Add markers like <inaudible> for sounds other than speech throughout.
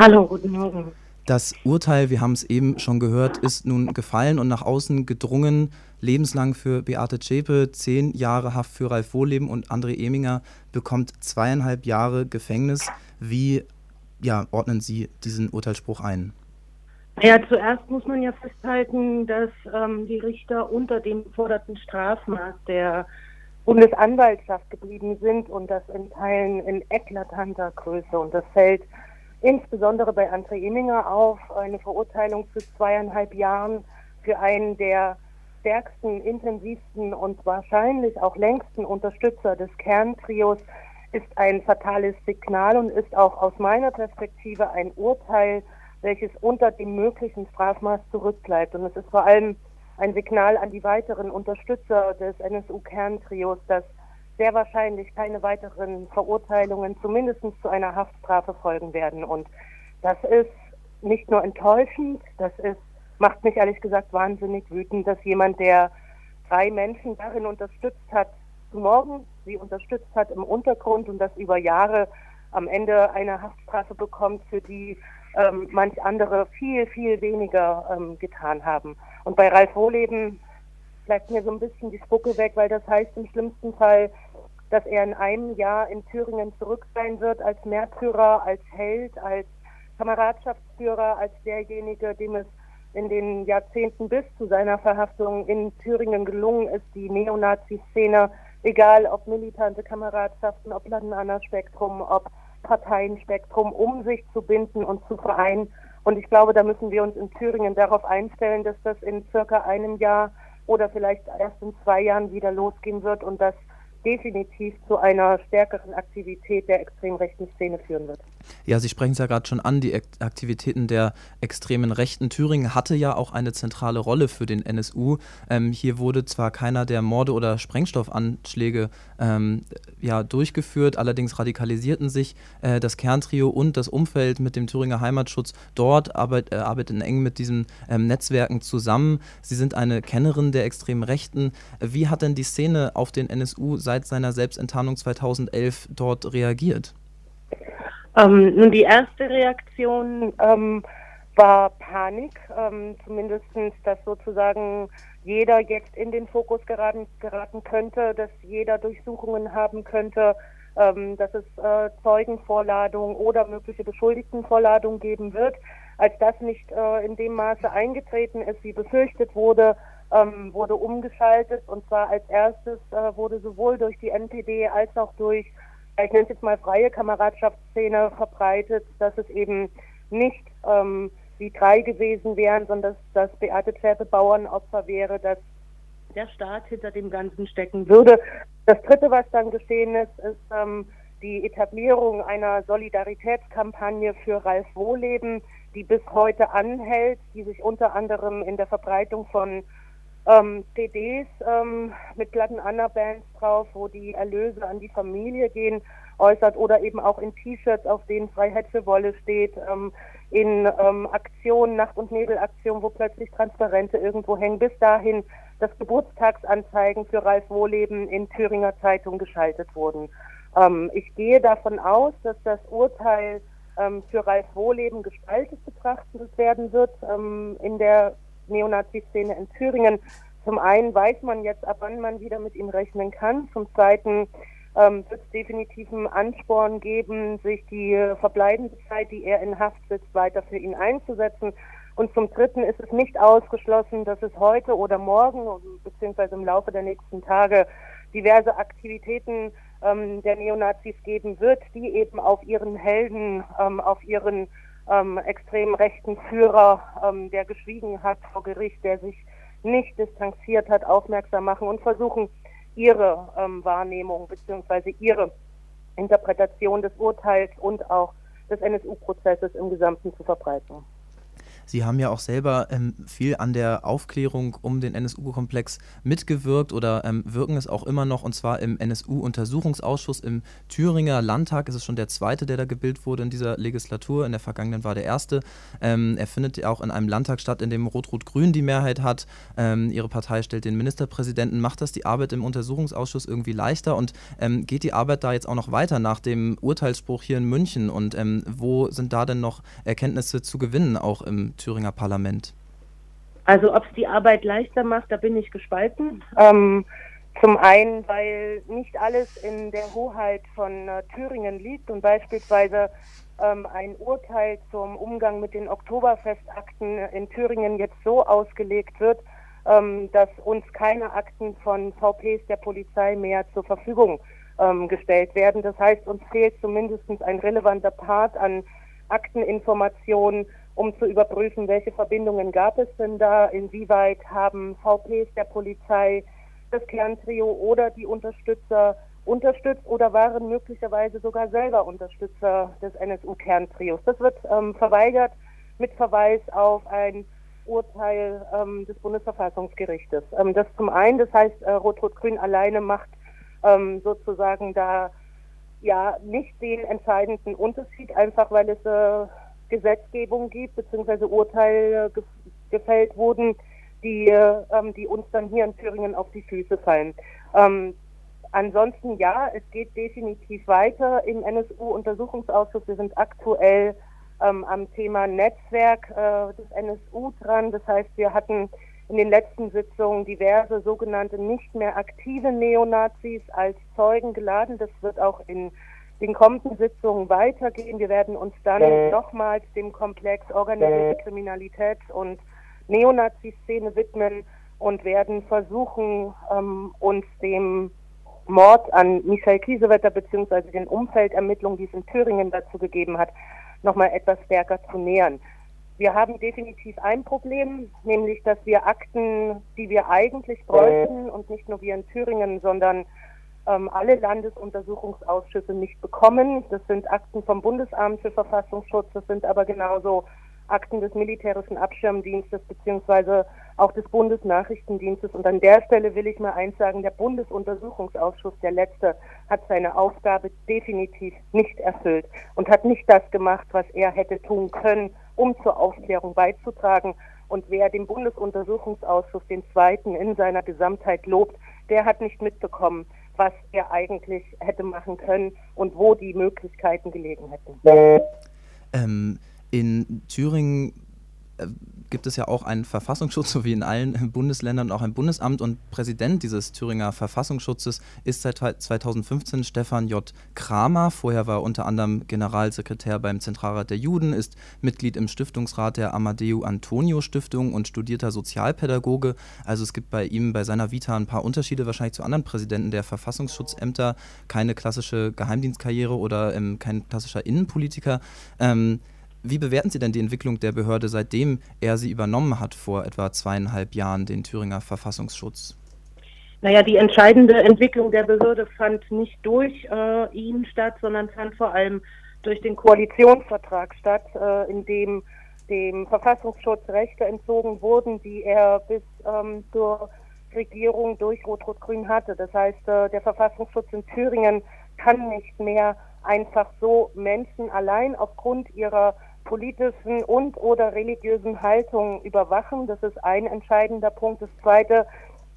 Hallo, guten Morgen. Das Urteil, wir haben es eben schon gehört, ist nun gefallen und nach außen gedrungen. Lebenslang für Beate Zschäpe, zehn Jahre Haft für Ralf Wohleben und André Eminger bekommt zweieinhalb Jahre Gefängnis. Wie ja, ordnen Sie diesen Urteilsspruch ein? Ja, zuerst muss man ja festhalten, dass ähm, die Richter unter dem geforderten Strafmaß der Bundesanwaltschaft geblieben sind und das in Teilen in eklatanter Größe. Und das fällt insbesondere bei André Eminger auf, eine Verurteilung zu zweieinhalb Jahren für einen der stärksten, intensivsten und wahrscheinlich auch längsten Unterstützer des Kerntrios ist ein fatales Signal und ist auch aus meiner Perspektive ein Urteil, welches unter dem möglichen Strafmaß zurückbleibt. Und es ist vor allem ein Signal an die weiteren Unterstützer des NSU-Kerntrios, dass sehr wahrscheinlich keine weiteren Verurteilungen zumindest zu einer Haftstrafe folgen werden. Und das ist nicht nur enttäuschend, das ist, macht mich ehrlich gesagt wahnsinnig wütend, dass jemand, der drei Menschen darin unterstützt hat, zu morgen sie unterstützt hat im Untergrund und das über Jahre am Ende eine Haftstrafe bekommt, für die ähm, manch andere viel, viel weniger ähm, getan haben. Und bei Ralf Wohleben bleibt mir so ein bisschen die Spucke weg, weil das heißt im schlimmsten Fall, dass er in einem Jahr in Thüringen zurück sein wird als Märtyrer, als Held, als Kameradschaftsführer, als derjenige, dem es in den Jahrzehnten bis zu seiner Verhaftung in Thüringen gelungen ist, die Neonazi-Szene, egal ob militante Kameradschaften, ob Ladenanna-Spektrum, ob Parteienspektrum, um sich zu binden und zu vereinen. Und ich glaube, da müssen wir uns in Thüringen darauf einstellen, dass das in circa einem Jahr oder vielleicht erst in zwei Jahren wieder losgehen wird und dass definitiv zu einer stärkeren Aktivität der extrem rechten Szene führen wird. Ja, Sie sprechen es ja gerade schon an, die Aktivitäten der extremen Rechten. Thüringen hatte ja auch eine zentrale Rolle für den NSU. Ähm, hier wurde zwar keiner der Morde oder Sprengstoffanschläge ähm, ja, durchgeführt, allerdings radikalisierten sich äh, das Kerntrio und das Umfeld mit dem Thüringer Heimatschutz dort, arbeit, äh, arbeiten eng mit diesen ähm, Netzwerken zusammen. Sie sind eine Kennerin der extremen Rechten. Wie hat denn die Szene auf den NSU seit seiner Selbstenttarnung 2011 dort reagiert? Ähm, nun, die erste Reaktion ähm, war Panik, ähm, zumindest, dass sozusagen jeder jetzt in den Fokus geraten, geraten könnte, dass jeder Durchsuchungen haben könnte, ähm, dass es äh, Zeugenvorladungen oder mögliche Beschuldigtenvorladungen geben wird. Als das nicht äh, in dem Maße eingetreten ist, wie befürchtet wurde, ähm, wurde umgeschaltet und zwar als erstes äh, wurde sowohl durch die NPD als auch durch ich nenne es jetzt mal freie Kameradschaftsszene verbreitet, dass es eben nicht ähm, die drei gewesen wären, sondern dass, dass Beate Zschäpe Bauernopfer wäre, dass der Staat hinter dem Ganzen stecken würde. Das Dritte, was dann geschehen ist, ist ähm, die Etablierung einer Solidaritätskampagne für Ralf Wohleben, die bis heute anhält, die sich unter anderem in der Verbreitung von ähm, CDs ähm, mit Platten Anna Bands drauf, wo die Erlöse an die Familie gehen, äußert oder eben auch in T-Shirts, auf denen Freiheit für Wolle steht, ähm, in ähm, Aktionen, Nacht- und Nebelaktionen, wo plötzlich Transparente irgendwo hängen, bis dahin, dass Geburtstagsanzeigen für Ralf Wohleben in Thüringer Zeitung geschaltet wurden. Ähm, ich gehe davon aus, dass das Urteil ähm, für Ralf Wohleben gestaltet betrachtet werden wird in der Neonazi-Szene in Thüringen. Zum einen weiß man jetzt, ab wann man wieder mit ihm rechnen kann. Zum zweiten ähm, wird es definitiv einen Ansporn geben, sich die verbleibende Zeit, die er in Haft sitzt, weiter für ihn einzusetzen. Und zum Dritten ist es nicht ausgeschlossen, dass es heute oder morgen beziehungsweise im Laufe der nächsten Tage diverse Aktivitäten ähm, der Neonazis geben wird, die eben auf ihren Helden, ähm, auf ihren ähm, extrem rechten Führer, ähm, der geschwiegen hat vor Gericht, der sich nicht distanziert hat, aufmerksam machen und versuchen, ihre ähm, Wahrnehmung bzw. ihre Interpretation des Urteils und auch des NSU-Prozesses im Gesamten zu verbreiten. Sie haben ja auch selber ähm, viel an der Aufklärung um den NSU-Komplex mitgewirkt oder ähm, wirken es auch immer noch und zwar im NSU-Untersuchungsausschuss im Thüringer Landtag. ist Es schon der zweite, der da gebildet wurde in dieser Legislatur. In der vergangenen war der erste. Ähm, er findet auch in einem Landtag statt, in dem Rot-Rot-Grün die Mehrheit hat. Ähm, ihre Partei stellt den Ministerpräsidenten. Macht das die Arbeit im Untersuchungsausschuss irgendwie leichter und ähm, geht die Arbeit da jetzt auch noch weiter nach dem Urteilsspruch hier in München? Und ähm, wo sind da denn noch Erkenntnisse zu gewinnen, auch im Thüringer Parlament? Also ob es die Arbeit leichter macht, da bin ich gespalten. Ähm, zum einen, weil nicht alles in der Hoheit von äh, Thüringen liegt und beispielsweise ähm, ein Urteil zum Umgang mit den Oktoberfestakten in Thüringen jetzt so ausgelegt wird, ähm, dass uns keine Akten von VPs der Polizei mehr zur Verfügung ähm, gestellt werden. Das heißt, uns fehlt zumindest ein relevanter Part an Akteninformationen, um zu überprüfen, welche Verbindungen gab es denn da, inwieweit haben VPs der Polizei das Kerntrio oder die Unterstützer unterstützt oder waren möglicherweise sogar selber Unterstützer des NSU-Kerntrios. Das wird ähm, verweigert mit Verweis auf ein Urteil ähm, des Bundesverfassungsgerichtes. Ähm, das zum einen, das heißt, äh, Rot-Rot-Grün alleine macht ähm, sozusagen da ja nicht den entscheidenden Unterschied, einfach weil es äh, Gesetzgebung gibt, beziehungsweise Urteile ge gefällt wurden, die, äh, die uns dann hier in Thüringen auf die Füße fallen. Ähm, ansonsten ja, es geht definitiv weiter im NSU-Untersuchungsausschuss. Wir sind aktuell ähm, am Thema Netzwerk äh, des NSU dran. Das heißt, wir hatten in den letzten Sitzungen diverse sogenannte nicht mehr aktive Neonazis als Zeugen geladen. Das wird auch in den kommenden Sitzungen weitergehen. Wir werden uns dann äh. nochmals dem Komplex organisierte äh. Kriminalität und Neonazi-Szene widmen und werden versuchen, ähm, uns dem Mord an Michael Kiesewetter beziehungsweise den Umfeldermittlungen, die es in Thüringen dazu gegeben hat, nochmal etwas stärker zu nähern. Wir haben definitiv ein Problem, nämlich dass wir Akten, die wir eigentlich bräuchten und nicht nur wir in Thüringen, sondern ähm, alle Landesuntersuchungsausschüsse nicht bekommen. Das sind Akten vom Bundesamt für Verfassungsschutz, das sind aber genauso Akten des militärischen Abschirmdienstes beziehungsweise auch des Bundesnachrichtendienstes. Und an der Stelle will ich mal eins sagen, der Bundesuntersuchungsausschuss, der letzte, hat seine Aufgabe definitiv nicht erfüllt und hat nicht das gemacht, was er hätte tun können, um zur Aufklärung beizutragen. Und wer den Bundesuntersuchungsausschuss, den zweiten in seiner Gesamtheit lobt, der hat nicht mitbekommen, was er eigentlich hätte machen können und wo die Möglichkeiten gelegen hätten. Ähm, in Thüringen äh, gibt es ja auch einen Verfassungsschutz, <laughs> so wie in allen Bundesländern auch ein Bundesamt und Präsident dieses Thüringer Verfassungsschutzes ist seit 2015 Stefan J. Kramer. Vorher war er unter anderem Generalsekretär beim Zentralrat der Juden, ist Mitglied im Stiftungsrat der Amadeu Antonio Stiftung und studierter Sozialpädagoge. Also es gibt bei ihm, bei seiner Vita ein paar Unterschiede wahrscheinlich zu anderen Präsidenten der Verfassungsschutzämter. Keine klassische Geheimdienstkarriere oder ähm, kein klassischer Innenpolitiker. Ähm, wie bewerten Sie denn die Entwicklung der Behörde, seitdem er sie übernommen hat vor etwa zweieinhalb Jahren, den Thüringer Verfassungsschutz? Naja, die entscheidende Entwicklung der Behörde fand nicht durch äh, ihn statt, sondern fand vor allem durch den Koalitionsvertrag statt, äh, in dem dem Verfassungsschutz Rechte entzogen wurden, die er bis ähm, zur Regierung durch Rot-Rot-Grün hatte. Das heißt, äh, der Verfassungsschutz in Thüringen kann nicht mehr einfach so Menschen allein aufgrund ihrer politischen und oder religiösen Haltung überwachen. Das ist ein entscheidender Punkt. Das zweite,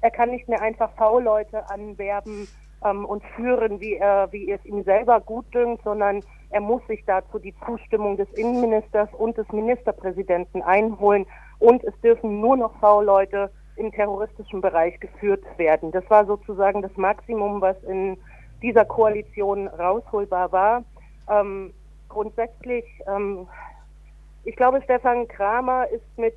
er kann nicht mehr einfach V-Leute anwerben ähm, und führen, wie er, wie es ihm selber gut dünkt, sondern er muss sich dazu die Zustimmung des Innenministers und des Ministerpräsidenten einholen. Und es dürfen nur noch V-Leute im terroristischen Bereich geführt werden. Das war sozusagen das Maximum, was in dieser Koalition rausholbar war. Ähm, grundsätzlich ähm, ich glaube, Stefan Kramer ist mit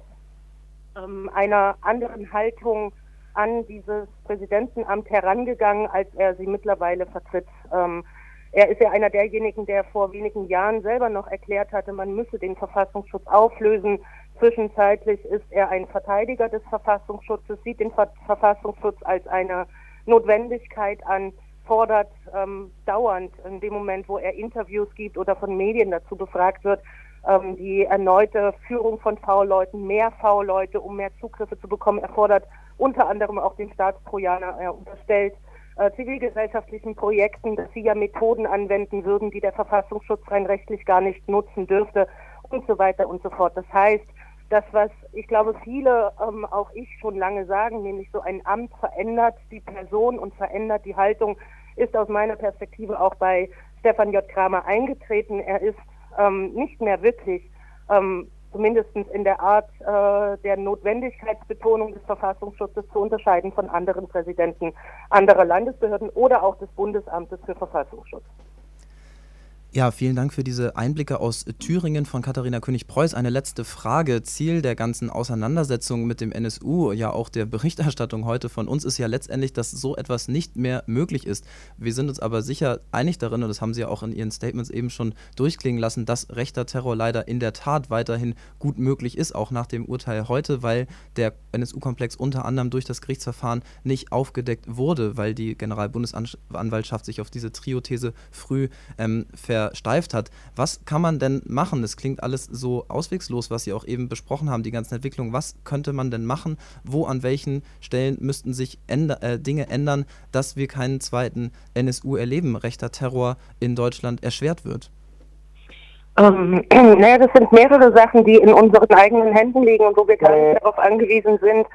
ähm, einer anderen Haltung an dieses Präsidentenamt herangegangen, als er sie mittlerweile vertritt. Ähm, er ist ja einer derjenigen, der vor wenigen Jahren selber noch erklärt hatte, man müsse den Verfassungsschutz auflösen. Zwischenzeitlich ist er ein Verteidiger des Verfassungsschutzes, sieht den Ver Verfassungsschutz als eine Notwendigkeit an, fordert ähm, dauernd in dem Moment, wo er Interviews gibt oder von Medien dazu befragt wird, Ähm, die erneute Führung von V-Leuten, mehr V-Leute, um mehr Zugriffe zu bekommen, erfordert unter anderem auch den Staatstrojaner. Er unterstellt äh, zivilgesellschaftlichen Projekten, dass sie ja Methoden anwenden würden, die der Verfassungsschutz rein rechtlich gar nicht nutzen dürfte und so weiter und so fort. Das heißt, das, was ich glaube viele, ähm, auch ich schon lange sagen, nämlich so ein Amt verändert die Person und verändert die Haltung, ist aus meiner Perspektive auch bei Stefan J. Kramer eingetreten. Er ist ähm, nicht mehr wirklich ähm, zumindest in der Art äh, der Notwendigkeitsbetonung des Verfassungsschutzes zu unterscheiden von anderen Präsidenten anderer Landesbehörden oder auch des Bundesamtes für Verfassungsschutz. Ja, vielen Dank für diese Einblicke aus Thüringen von Katharina König-Preuß. Eine letzte Frage. Ziel der ganzen Auseinandersetzung mit dem NSU, ja auch der Berichterstattung heute von uns, ist ja letztendlich, dass so etwas nicht mehr möglich ist. Wir sind uns aber sicher einig darin, und das haben Sie ja auch in Ihren Statements eben schon durchklingen lassen, dass rechter Terror leider in der Tat weiterhin gut möglich ist, auch nach dem Urteil heute, weil der NSU-Komplex unter anderem durch das Gerichtsverfahren nicht aufgedeckt wurde, weil die Generalbundesanwaltschaft sich auf diese Trio-These früh ähm, ver versteift hat. Was kann man denn machen? Es klingt alles so auswegslos, was Sie auch eben besprochen haben, die ganzen Entwicklungen. Was könnte man denn machen? Wo, an welchen Stellen müssten sich änder äh, Dinge ändern, dass wir keinen zweiten NSU erleben, rechter Terror in Deutschland erschwert wird? Ähm, <clears throat> naja, das sind mehrere Sachen, die in unseren eigenen Händen liegen und wo wir gar nicht darauf angewiesen sind,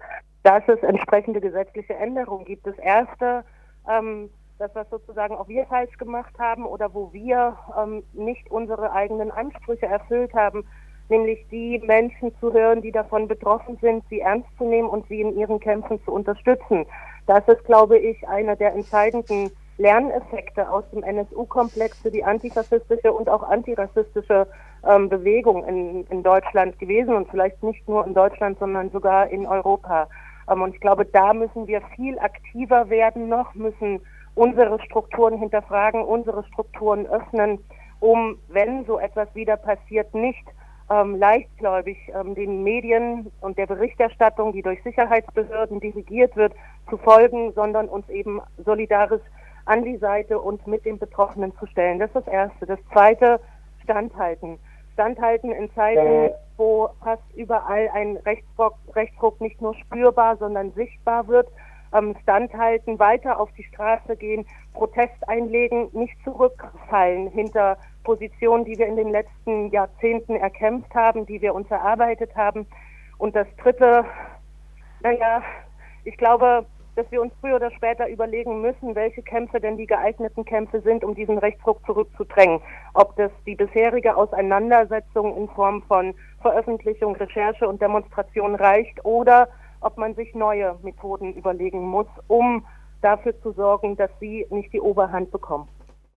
dass es entsprechende gesetzliche Änderungen gibt. Das erste ähm, das, was sozusagen auch wir falsch gemacht haben oder wo wir ähm, nicht unsere eigenen Ansprüche erfüllt haben, nämlich die Menschen zu hören, die davon betroffen sind, sie ernst zu nehmen und sie in ihren Kämpfen zu unterstützen. Das ist, glaube ich, einer der entscheidenden Lerneffekte aus dem NSU-Komplex für die antifaschistische und auch antirassistische ähm, Bewegung in, in Deutschland gewesen und vielleicht nicht nur in Deutschland, sondern sogar in Europa. Ähm, und ich glaube, da müssen wir viel aktiver werden noch, müssen unsere Strukturen hinterfragen, unsere Strukturen öffnen, um, wenn so etwas wieder passiert, nicht ähm, leichtgläubig ähm, den Medien und der Berichterstattung, die durch Sicherheitsbehörden dirigiert wird, zu folgen, sondern uns eben solidarisch an die Seite und mit den Betroffenen zu stellen. Das ist das Erste. Das Zweite, standhalten. Standhalten in Zeiten, wo fast überall ein Rechtsruck, Rechtsruck nicht nur spürbar, sondern sichtbar wird ähm, standhalten, weiter auf die Straße gehen, Protest einlegen, nicht zurückfallen hinter Positionen, die wir in den letzten Jahrzehnten erkämpft haben, die wir uns erarbeitet haben. Und das Dritte, naja, ich glaube, dass wir uns früher oder später überlegen müssen, welche Kämpfe denn die geeigneten Kämpfe sind, um diesen Rechtsruck zurückzudrängen. Ob das die bisherige Auseinandersetzung in Form von Veröffentlichung, Recherche und Demonstration reicht oder ob man sich neue Methoden überlegen muss, um dafür zu sorgen, dass sie nicht die Oberhand bekommen.